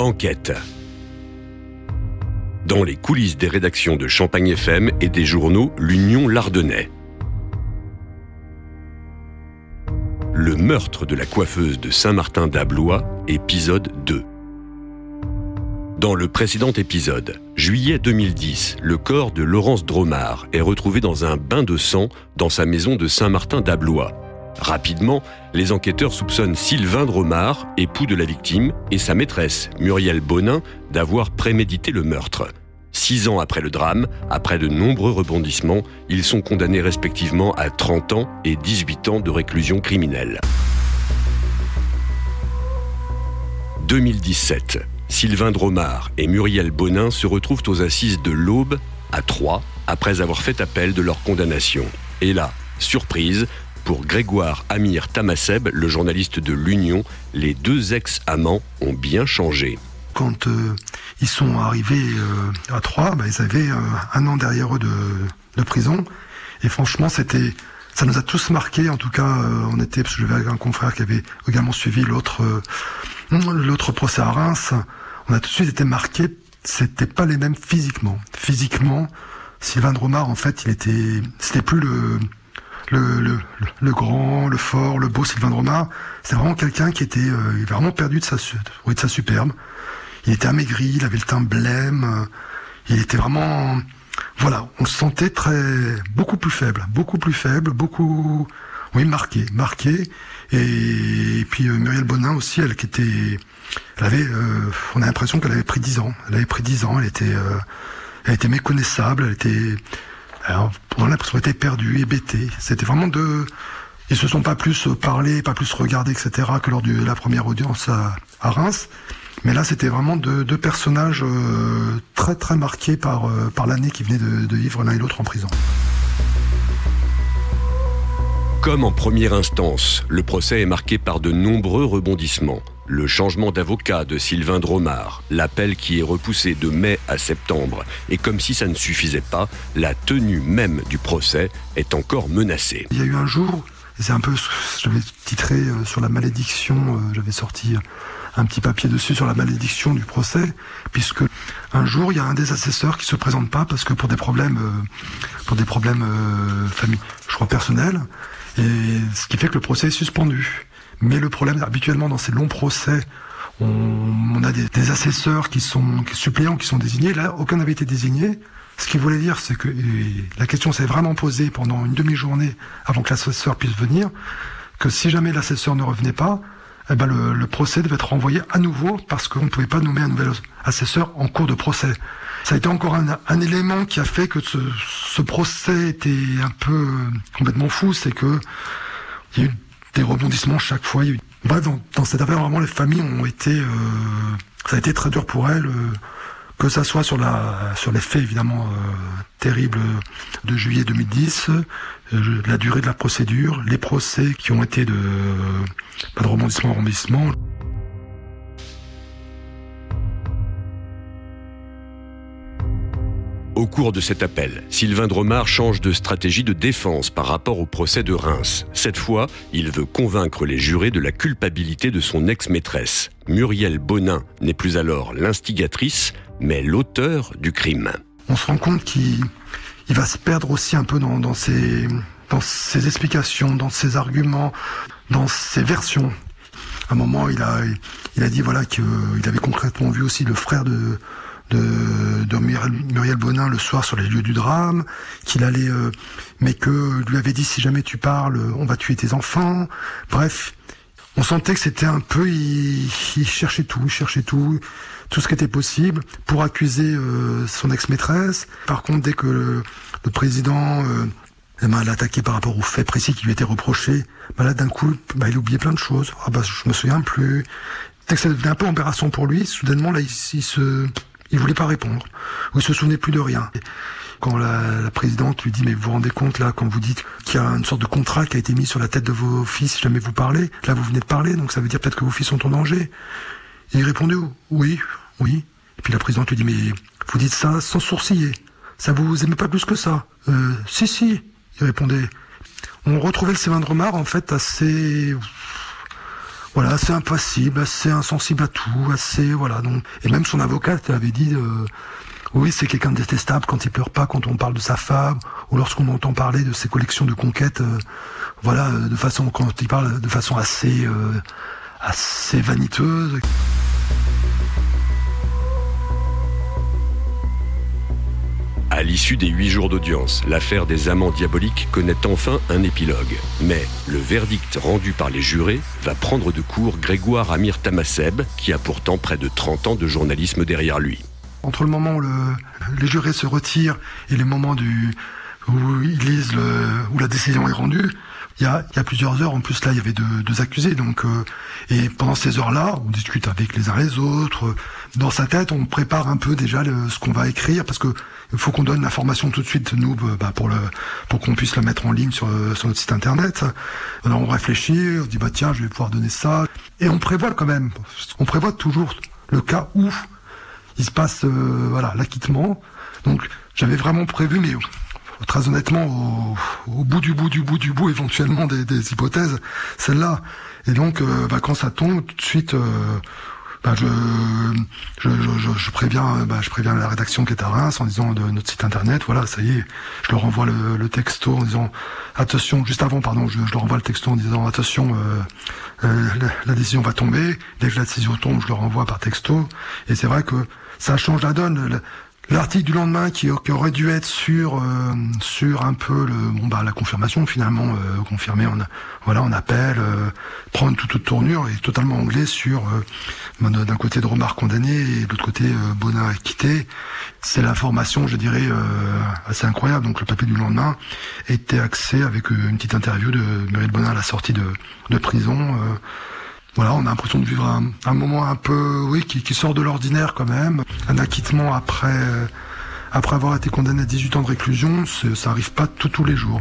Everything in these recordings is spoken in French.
Enquête. Dans les coulisses des rédactions de Champagne FM et des journaux L'Union Lardonnais. Le meurtre de la coiffeuse de Saint-Martin d'Ablois, épisode 2. Dans le précédent épisode, juillet 2010, le corps de Laurence Dromard est retrouvé dans un bain de sang dans sa maison de Saint-Martin d'Ablois. Rapidement, les enquêteurs soupçonnent Sylvain Dromard, époux de la victime, et sa maîtresse, Muriel Bonin, d'avoir prémédité le meurtre. Six ans après le drame, après de nombreux rebondissements, ils sont condamnés respectivement à 30 ans et 18 ans de réclusion criminelle. 2017. Sylvain Dromard et Muriel Bonin se retrouvent aux assises de l'Aube, à Troyes, après avoir fait appel de leur condamnation. Et là, surprise, pour Grégoire Amir Tamasseb, le journaliste de l'Union, les deux ex-amants ont bien changé. Quand euh, ils sont arrivés euh, à Troyes, bah, ils avaient euh, un an derrière eux de, prison. Et franchement, c'était, ça nous a tous marqués. En tout cas, on était, parce que j'avais un confrère qui avait également suivi l'autre, l'autre procès à Reims on a tout de suite été marqué. C'était pas les mêmes physiquement. Physiquement, Sylvain Dromard, en fait, il était, c'était plus le, le, le, grand, le fort, le beau Sylvain Dromard. C'est vraiment quelqu'un qui était, euh, vraiment perdu de sa, de sa superbe. Il était amaigri, il avait le teint blême. Euh, il était vraiment, voilà, on se sentait très, beaucoup plus faible, beaucoup plus faible, beaucoup, oui, marqué, marqué. Et, puis euh, Muriel Bonin aussi, elle qui était, elle avait, euh, on a l'impression qu'elle avait pris 10 ans. Elle avait pris 10 ans, elle était, euh, elle était méconnaissable, elle était, alors, on a l'impression qu'elle était perdue, hébétée. C'était vraiment deux, ils se sont pas plus parlé, pas plus regardé, etc. que lors de la première audience à, Reims. Mais là, c'était vraiment deux, deux personnages très très marqués par, par l'année qui venait de, de vivre l'un et l'autre en prison. Comme en première instance, le procès est marqué par de nombreux rebondissements. Le changement d'avocat de Sylvain Dromard, l'appel qui est repoussé de mai à septembre, et comme si ça ne suffisait pas, la tenue même du procès est encore menacée. Il y a eu un jour, c'est un peu, j'avais titré euh, sur la malédiction, euh, j'avais sorti un petit papier dessus sur la malédiction du procès, puisque un jour il y a un des assesseurs qui se présente pas parce que pour des problèmes, euh, pour des problèmes je crois personnels, et ce qui fait que le procès est suspendu. Mais le problème, habituellement, dans ces longs procès, on, a des, assesseurs qui sont suppléants qui sont désignés. Là, aucun n'avait été désigné. Ce qui voulait dire, c'est que la question s'est vraiment posée pendant une demi-journée avant que l'assesseur puisse venir, que si jamais l'assesseur ne revenait pas, eh ben le, procès devait être renvoyé à nouveau parce qu'on ne pouvait pas nommer un nouvel assesseur en cours de procès. Ça a été encore un, élément qui a fait que ce, procès était un peu complètement fou, c'est que il y a eu des rebondissements chaque fois. dans, cette affaire, vraiment, les familles ont été, euh, ça a été très dur pour elles. Euh, que ça soit sur la sur les faits évidemment euh, terribles de juillet 2010, la durée de la procédure, les procès qui ont été de pas de rebondissement en rebondissement. Au cours de cet appel, Sylvain Dromard change de stratégie de défense par rapport au procès de Reims. Cette fois, il veut convaincre les jurés de la culpabilité de son ex-maîtresse. Muriel Bonin n'est plus alors l'instigatrice, mais l'auteur du crime. On se rend compte qu'il va se perdre aussi un peu dans, ses, explications, dans ses arguments, dans ses versions. À un moment, il a, il a dit voilà qu'il avait concrètement vu aussi le frère de, de, Muriel, Bonin le soir sur les lieux du drame, qu'il allait, euh, mais que lui avait dit si jamais tu parles, on va tuer tes enfants. Bref, on sentait que c'était un peu, il, cherchait tout, il cherchait tout, tout ce qui était possible pour accuser euh, son ex-maîtresse. Par contre, dès que le, président euh, l'a attaqué par rapport aux faits précis qui lui étaient reprochés, bah là d'un coup, bah, il oubliait plein de choses. Ah bah je me souviens plus. Dès que ça devenait un peu embarrassant pour lui, soudainement là il se il voulait pas répondre. Il se souvenait plus de rien. Quand la, présidente lui dit, mais vous vous rendez compte là, quand vous dites qu'il y a une sorte de contrat qui a été mis sur la tête de vos fils, si jamais vous parlez, là vous venez de parler, donc ça veut dire peut-être que vos fils sont en danger. il répondait, oui, oui. Et puis la présidente lui dit, mais vous dites ça sans sourciller. Ça vous aimez pas plus que ça? Euh, Si, si. Il répondait. On retrouvait le Sévin de en fait, assez voilà, assez impassible, assez insensible à tout, assez voilà. Donc et même son avocat avait dit. Euh, oui, c'est quelqu'un de détestable quand il pleure pas, quand on parle de sa femme, ou lorsqu'on entend parler de ses collections de conquêtes, euh, voilà, euh, de façon quand il parle de façon assez, assez vaniteuse. À l'issue des huit jours d'audience, l'affaire des amants diaboliques connaît enfin un épilogue. Mais le verdict rendu par les jurés va prendre de court Grégoire Amir Tamasseb, qui a pourtant près de 30 ans de journalisme derrière lui. Entre le moment où les jurés se retirent et le moment où ils lisent le, où la décision est rendue, il y a, y a plusieurs heures. En plus, là, il y avait deux, deux accusés. Donc, euh, et pendant ces heures-là, on discute avec les uns les autres. Dans sa tête, on prépare un peu déjà le, ce qu'on va écrire parce que il faut qu'on donne l'information tout de suite nous bah, pour le pour qu'on puisse le mettre en ligne sur, sur notre site internet. Alors on réfléchit, on dit bah tiens, je vais pouvoir donner ça et on prévoit quand même. On prévoit toujours le cas où il se passe euh, voilà l'acquittement. Donc j'avais vraiment prévu, mais très honnêtement, au, bout du bout du bout du bout, éventuellement des, hypothèses, celle-là. Et donc, euh, bah, quand ça tombe, tout de suite, euh, bah, je, préviens, bah, je préviens la rédaction qui est à Reims en disant de notre site internet, voilà, ça y est, je leur envoie le, le texto en disant attention, juste avant, pardon, je, je leur envoie le texto en disant attention, euh, euh la, la, décision va tomber. Dès que la décision tombe, je leur envoie par texto. Et c'est vrai que ça change la donne. L'article du lendemain qui, aurait dû être sur euh, sur un peu le bon bah la confirmation finalement euh, confirmé on voilà on appelle euh, prendre toute, toute tournure et totalement anglais sur euh, d'un côté de Romar condamné et de l'autre côté Bonin acquitté c'est l'information je dirais assez incroyable. Donc le papier du lendemain était axé avec une petite interview de Muriel Bonin à la sortie de prison voilà, on a l'impression de vivre un, moment un peu, oui, qui, sort de l'ordinaire quand même. Un acquittement après, après avoir été condamné à 18 ans de réclusion, ça arrive pas tous les jours.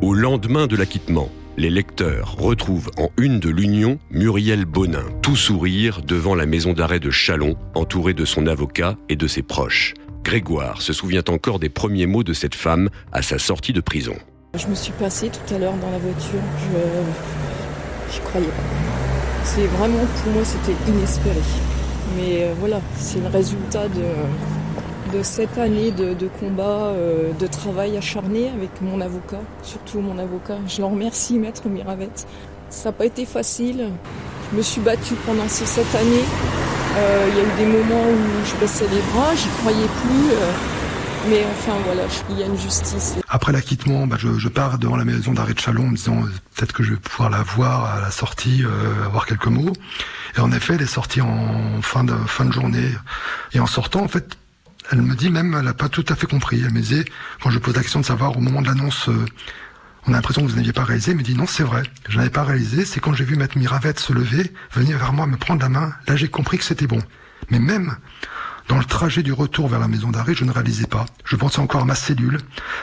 Au lendemain de l'acquittement, les lecteurs retrouvent en une de l'Union Muriel Bonin, tout sourire devant la maison d'arrêt de Chalon, entourée de son avocat et de ses proches. Grégoire se souvient encore des premiers mots de cette femme à sa sortie de prison. Je me suis passée tout à l'heure dans la voiture. Je croyais pas. C'est vraiment, pour moi, c'était inespéré. Mais euh, voilà, c'est le résultat de, de cette année de, de combat, euh, de travail acharné avec mon avocat, surtout mon avocat. Je l'en remercie, maître Miravette. Ça n'a pas été facile. Je me suis battue pendant ces sept années. Euh, il y a eu des moments où je baissais les bras, j'y croyais plus. Mais enfin voilà, il y a une justice. Après l'acquittement, bah, je, je, pars devant la maison d'arrêt de Chalon en me disant peut-être que je vais pouvoir la voir à la sortie, euh, avoir quelques mots. Et en effet, elle est sortie en fin de, fin de journée. Et en sortant, en fait, elle me dit même, elle n'a pas tout à fait compris. Elle me disait, quand je pose la question de savoir au moment de l'annonce, euh, on a l'impression que vous n'aviez pas réalisé, elle me dit non, c'est vrai, je n'avais pas réalisé, c'est quand j'ai vu Maître Miravette se lever, venir vers moi, me prendre la main, là j'ai compris que c'était bon. Mais même dans le trajet du retour vers la maison d'arrêt, je ne réalisais pas. Je pensais encore à ma cellule,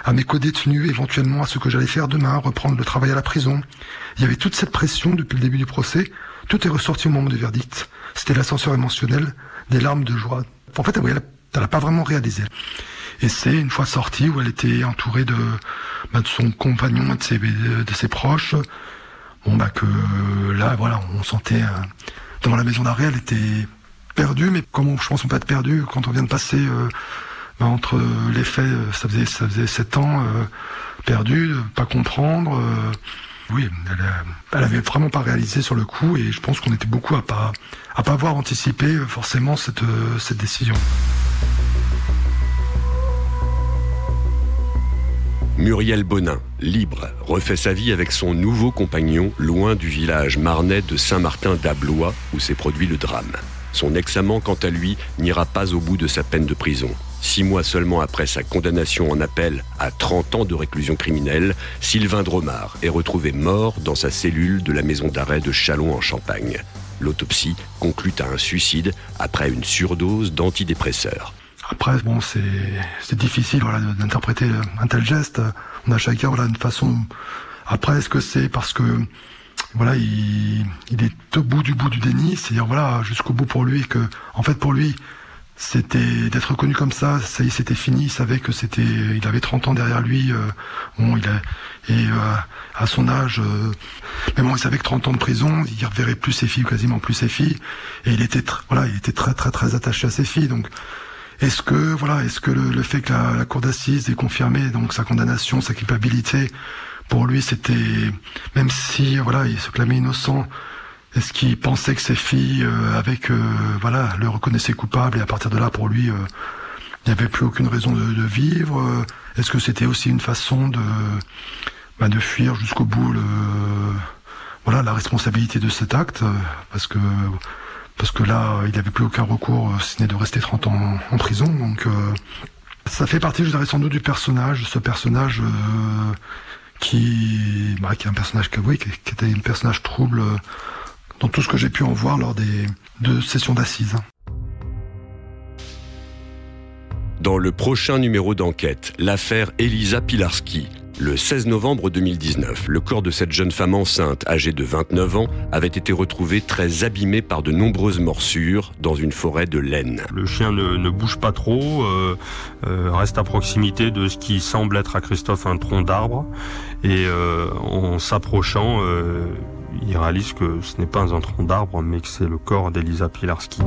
à mes co-détenus, éventuellement à ce que j'allais faire demain, reprendre le travail à la prison. Il y avait toute cette pression depuis le début du procès. Tout est ressorti au moment du verdict. C'était l'ascenseur émotionnel, des larmes de joie. En fait, elle n'a pas vraiment réalisé. Et c'est une fois sortie où elle était entourée de, bah, de son compagnon et de ses, de ses proches. Bon, bah que là, voilà, on sentait euh, devant la maison d'arrêt, elle était perdu, mais comme je pense on peut être perdu quand on vient de passer euh, bah, entre les faits, euh, ça faisait ça faisait sept ans euh, perdu, pas comprendre. oui, elle, elle, avait vraiment pas réalisé sur le coup, et je pense qu'on était beaucoup à pas à pas avoir anticipé forcément cette cette décision. Muriel Bonin, libre, refait sa vie avec son nouveau compagnon, loin du village marnais de Saint-Martin d'Ablois, où s'est produit le drame. Son ex-amant, quant à lui, n'ira pas au bout de sa peine de prison. Six mois seulement après sa condamnation en appel à 30 ans de réclusion criminelle, Sylvain Dromard est retrouvé mort dans sa cellule de la maison d'arrêt de Chalon en Champagne. L'autopsie conclut à un suicide après une surdose d'antidépresseurs. Après, bon, c'est difficile voilà, d'interpréter un tel geste. On a chacun voilà, une façon. Après, est-ce que c'est parce que voilà, il, il, est au bout du bout du déni, c'est-à-dire voilà jusqu'au bout pour lui que, en fait, pour lui, c'était d'être reconnu comme ça, ça y c'était fini, il savait que c'était, il avait 30 ans derrière lui, bon, il a, et à son âge, mais bon, il savait que 30 ans de prison, il reverrait plus ses filles, quasiment plus ses filles, et il était, voilà, il était très très très attaché à ses filles, donc est-ce que voilà, est-ce que le, fait que la, cour d'assises ait confirmé donc sa condamnation, sa culpabilité, pour lui c'était même si voilà, il se clamait innocent, est-ce qu'il pensait que ses filles euh, avec euh, voilà le reconnaissaient coupable et à partir de là pour lui euh, il n'y avait plus aucune raison de, vivre Est-ce que c'était aussi une façon de bah, de fuir jusqu'au bout le voilà la responsabilité de cet acte parce que parce que là, il n'avait plus aucun recours, euh, ce n'est de rester 30 ans en, prison. Donc, euh, ça fait partie, je dirais, sans doute du personnage, ce personnage euh, qui, bah, qui est un personnage qui, qui, était un personnage trouble dans tout ce que j'ai pu en voir lors des deux sessions d'assises. Dans le prochain numéro d'enquête, l'affaire Elisa Pilarski, le 16 novembre 2019, le corps de cette jeune femme enceinte, âgée de 29 ans, avait été retrouvé très abîmé par de nombreuses morsures dans une forêt de laine. Le chien ne, bouge pas trop, euh, euh, reste à proximité de ce qui semble être à Christophe un tronc d'arbre, et euh, en s'approchant, il réalise que ce n'est pas un tronc d'arbre, mais que c'est le corps d'Elisa Pilarski.